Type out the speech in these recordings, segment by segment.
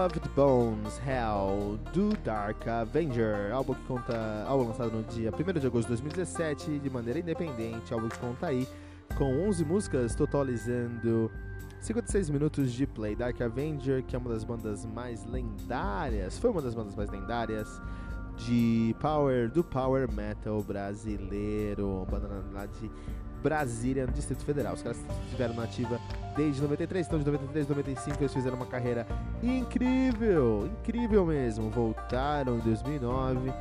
Beloved Bones Hell do Dark Avenger, álbum que conta, álbum lançado no dia 1 de agosto de 2017 de maneira independente, álbum que conta aí com 11 músicas, totalizando 56 minutos de play. Dark Avenger, que é uma das bandas mais lendárias, foi uma das bandas mais lendárias de power do power metal brasileiro, banda lá de Brasília, no Distrito Federal. Os caras estiveram na ativa desde 93, então de 93 95 eles fizeram uma carreira incrível, incrível mesmo. Voltaram em 2009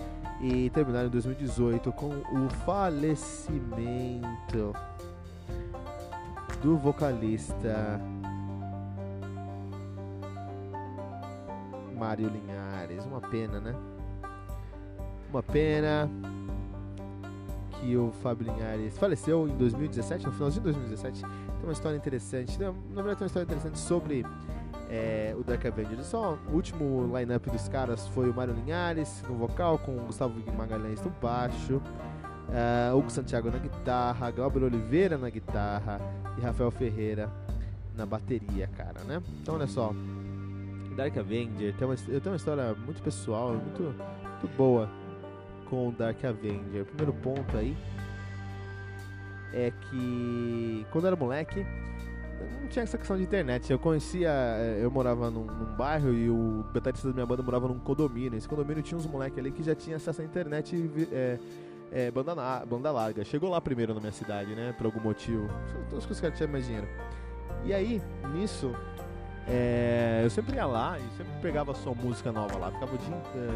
e terminaram em 2018 com o falecimento do vocalista Mário Linhares. Uma pena, né? Uma pena que o Fábio Linhares faleceu em 2017, no finalzinho de 2017. Tem uma história interessante, na verdade tem uma história interessante sobre é, o Dark Avengers. Só o último line-up dos caras foi o Mário Linhares no vocal, com o Gustavo Magalhães no baixo, uh, Hugo Santiago na guitarra, Gabriel Oliveira na guitarra e Rafael Ferreira na bateria, cara, né? Então olha só, Dark Avenger tem uma, eu tenho uma história muito pessoal, muito, muito boa com Dark Avenger. O primeiro ponto aí é que quando eu era moleque, não tinha essa questão de internet. Eu conhecia, eh, eu morava num, num bairro e o baterista da minha banda morava num condomínio. Esse condomínio tinha uns moleques ali que já tinha acesso à internet é, é, banda, na, banda larga. Chegou lá primeiro na minha cidade, né? Por algum motivo. Todos os caras tinham mais dinheiro. E aí, nisso, é, eu sempre ia lá e sempre pegava só música nova lá. Ficava o dia,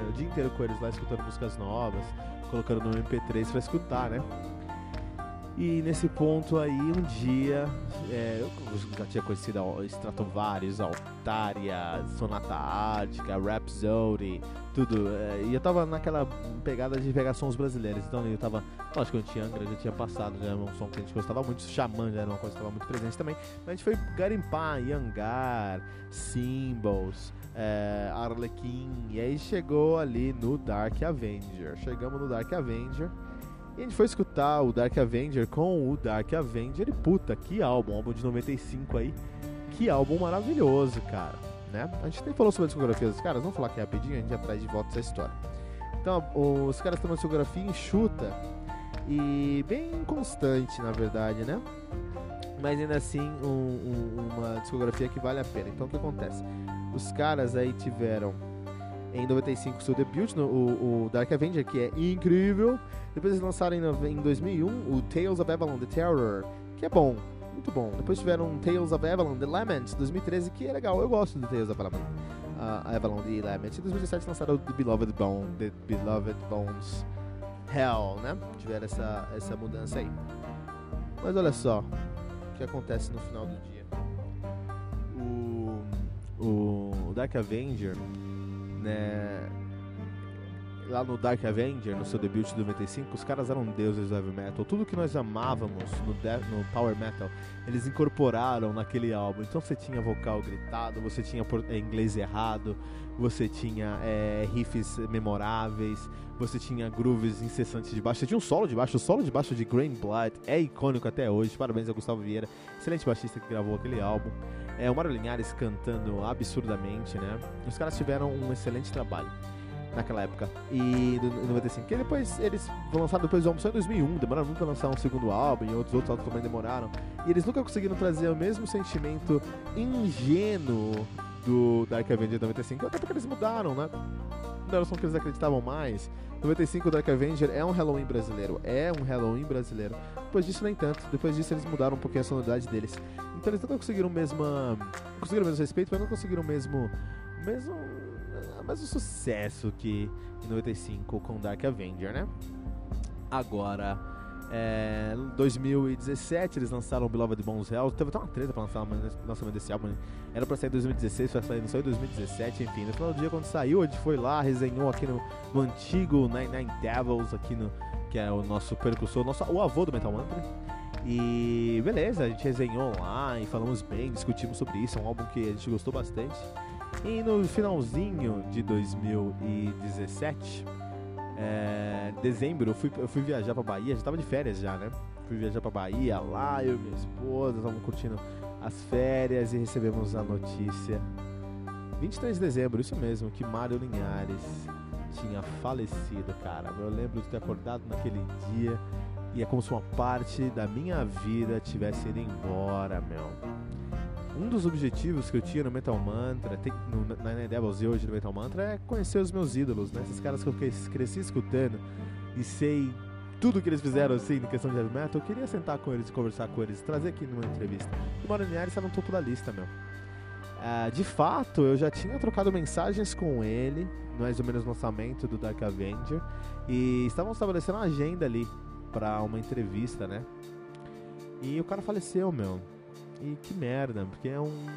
o dia inteiro com eles lá escutando músicas novas, colocando no MP3 pra escutar, né? E nesse ponto aí, um dia, é, eu já tinha conhecido Stratovarius, Altaria, Sonata Ártica, Rhapsody, tudo. É, e eu tava naquela pegada de pegar sons brasileiros. Então eu tava, lógico eu tinha Angra, já tinha passado, já era um som que a gente gostava muito. Xamã já era uma coisa que estava muito presente também. Mas a gente foi garimpar, Yangar, Symbols, é, Arlequim. E aí chegou ali no Dark Avenger. Chegamos no Dark Avenger. E a gente foi escutar o Dark Avenger com o Dark Avenger e puta, que álbum, álbum de 95 aí. Que álbum maravilhoso, cara. Né? A gente nem falou sobre a discografia dos caras, vamos falar aqui rapidinho, a gente já traz de volta essa história. Então, os caras têm uma discografia enxuta e bem constante, na verdade, né? Mas ainda assim, um, um, uma discografia que vale a pena. Então, o que acontece? Os caras aí tiveram em 95 seu debut, no, o, o, Dark Avenger, que é incrível. Depois eles lançaram em, em 2001 o Tales of Avalon The Terror, que é bom, muito bom. Depois tiveram Tales of Avalon The Lament, 2013, que é legal, eu gosto do Tales of Avalon. Uh, Avalon The Lament. Em 2017 lançaram o The Beloved Bone, The Beloved Bones Hell, né? Tiveram essa, essa mudança aí. Mas olha só o que acontece no final do dia. O, o Dark Avenger né? Lá no Dark Avenger, no seu debut de 95, os caras eram deuses do heavy metal. Tudo que nós amávamos no, no power metal, eles incorporaram naquele álbum. Então você tinha vocal gritado, você tinha é, inglês errado, você tinha é, riffs memoráveis, você tinha grooves incessantes de baixo. Você tinha um solo de baixo, o solo de baixo de Green Blood é icônico até hoje. Parabéns a Gustavo Vieira, excelente baixista que gravou aquele álbum. É, o Mário Linhares cantando absurdamente, né? Os caras tiveram um excelente trabalho naquela época. E em 95. Que depois eles vão lançar depois do álbum só em 2001. Demoraram muito pra lançar um segundo álbum e outros outros álbuns também demoraram. E eles nunca conseguiram trazer o mesmo sentimento ingênuo do Dark Avenger 95. Até porque eles mudaram, né? Não era o som que eles acreditavam mais. 95 Dark Avenger é um Halloween brasileiro. É um Halloween brasileiro. Depois disso, nem tanto. Depois disso, eles mudaram um pouquinho a sonoridade deles. Então eles não conseguiram o mesmo. Conseguiram o mesmo respeito, mas não conseguiram o mesmo. mesmo. Mesmo sucesso que em 95 com Dark Avenger, né? Agora. É, 2017 eles lançaram o Beloved Bones Hell. Teve até uma treta pra lançar o lançamento desse álbum. Era pra sair em 2016, foi sair, só em 2017, enfim. No final do dia, quando saiu, a gente foi lá, resenhou aqui no, no antigo Nine Nine Devils, aqui no. Que é o nosso percussor, nosso, o avô do Metal Mantra. E beleza, a gente resenhou lá e falamos bem, discutimos sobre isso. É um álbum que a gente gostou bastante. E no finalzinho de 2017, é, dezembro, eu fui, eu fui viajar pra Bahia, já tava de férias já, né? Fui viajar pra Bahia, lá eu e minha esposa, estavam curtindo as férias e recebemos a notícia 23 de dezembro, isso mesmo, que Mário Linhares tinha falecido, cara. Eu lembro de ter acordado naquele dia e é como se uma parte da minha vida tivesse ido embora, meu. Um dos objetivos que eu tinha no Metal Mantra, tem, no, na Nine Devils e hoje no Metal Mantra, é conhecer os meus ídolos, né? Esses caras que eu cresci escutando e sei tudo que eles fizeram assim em questão de heavy metal. Eu queria sentar com eles, conversar com eles, trazer aqui numa entrevista. E o Mário Linhares está no topo da lista, meu. Uh, de fato, eu já tinha trocado mensagens com ele, mais ou menos no lançamento do Dark Avenger, e estavam estabelecendo uma agenda ali para uma entrevista, né? E o cara faleceu, meu. E que merda, porque é um,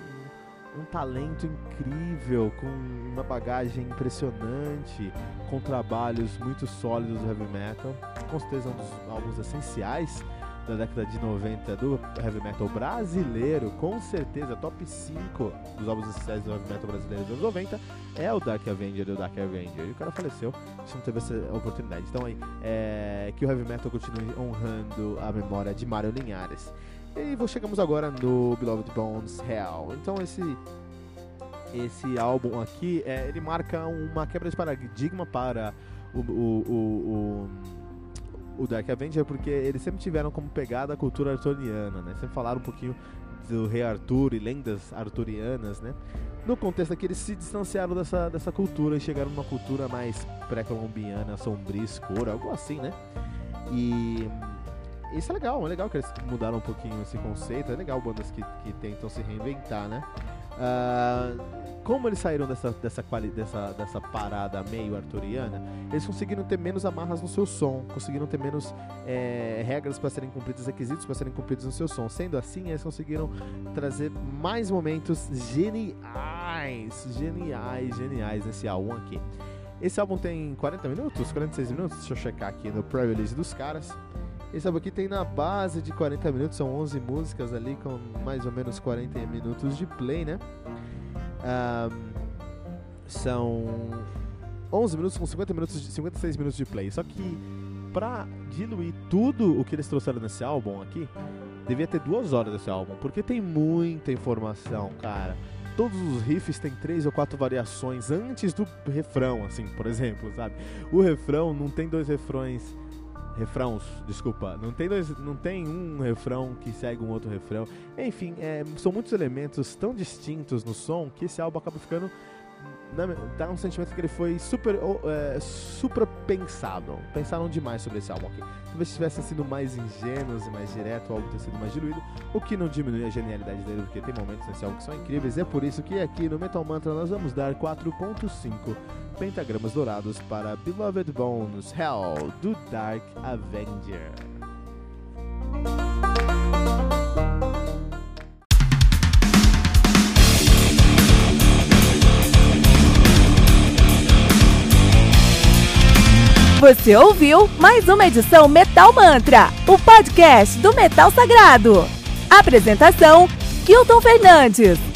um talento incrível, com uma bagagem impressionante, com trabalhos muito sólidos do heavy metal. Com certeza é um dos álbuns essenciais da década de 90 do heavy metal brasileiro, com certeza, top 5 dos álbuns essenciais do heavy metal brasileiro dos anos 90 é o Dark Avenger e o Dark Avenger. E o cara faleceu, a gente não teve essa oportunidade. Então aí, é, que o heavy metal continue honrando a memória de Mário Linhares. E chegamos agora no Beloved Bones Hell. Então esse esse álbum aqui, é, ele marca uma quebra de paradigma para o, o, o, o, o Dark Avenger, porque eles sempre tiveram como pegada a cultura arturiana, né? Sempre falaram um pouquinho do rei Arthur e lendas arturianas, né? No contexto aqui, eles se distanciaram dessa, dessa cultura e chegaram numa cultura mais pré-colombiana, sombria, escura, algo assim, né? E isso é legal, é legal que eles mudaram um pouquinho esse conceito, é legal bandas que, que tentam se reinventar, né? Uh, como eles saíram dessa, dessa, quali, dessa, dessa parada meio arturiana, eles conseguiram ter menos amarras no seu som, conseguiram ter menos é, regras para serem cumpridas, requisitos para serem cumpridos no seu som. Sendo assim, eles conseguiram trazer mais momentos geniais, geniais, geniais nesse álbum aqui. Esse álbum tem 40 minutos, 46 minutos, deixa eu checar aqui no pre-release dos caras. Esse álbum aqui tem na base de 40 minutos, são 11 músicas ali com mais ou menos 40 minutos de play, né? Um, são 11 minutos com 50 minutos, de, 56 minutos de play. Só que pra diluir tudo o que eles trouxeram nesse álbum aqui, devia ter duas horas desse álbum, porque tem muita informação, cara. Todos os riffs têm três ou quatro variações antes do refrão, assim, por exemplo, sabe? O refrão não tem dois refrões refrãos, desculpa, não tem dois, não tem um refrão que segue um outro refrão. Enfim, é, são muitos elementos tão distintos no som que esse álbum acaba ficando dá um sentimento que ele foi super, é, super pensado. Pensaram demais sobre esse álbum aqui. Talvez tivessem sido mais ingênuos e mais direto, o álbum ter sido mais diluído, o que não diminui a genialidade dele, porque tem momentos nesse álbum que são incríveis. E é por isso que aqui no Metal Mantra nós vamos dar 4.5 pentagramas dourados para Beloved Bones Hell do Dark Avenger. Você ouviu mais uma edição Metal Mantra, o podcast do Metal Sagrado. Apresentação: Kilton Fernandes.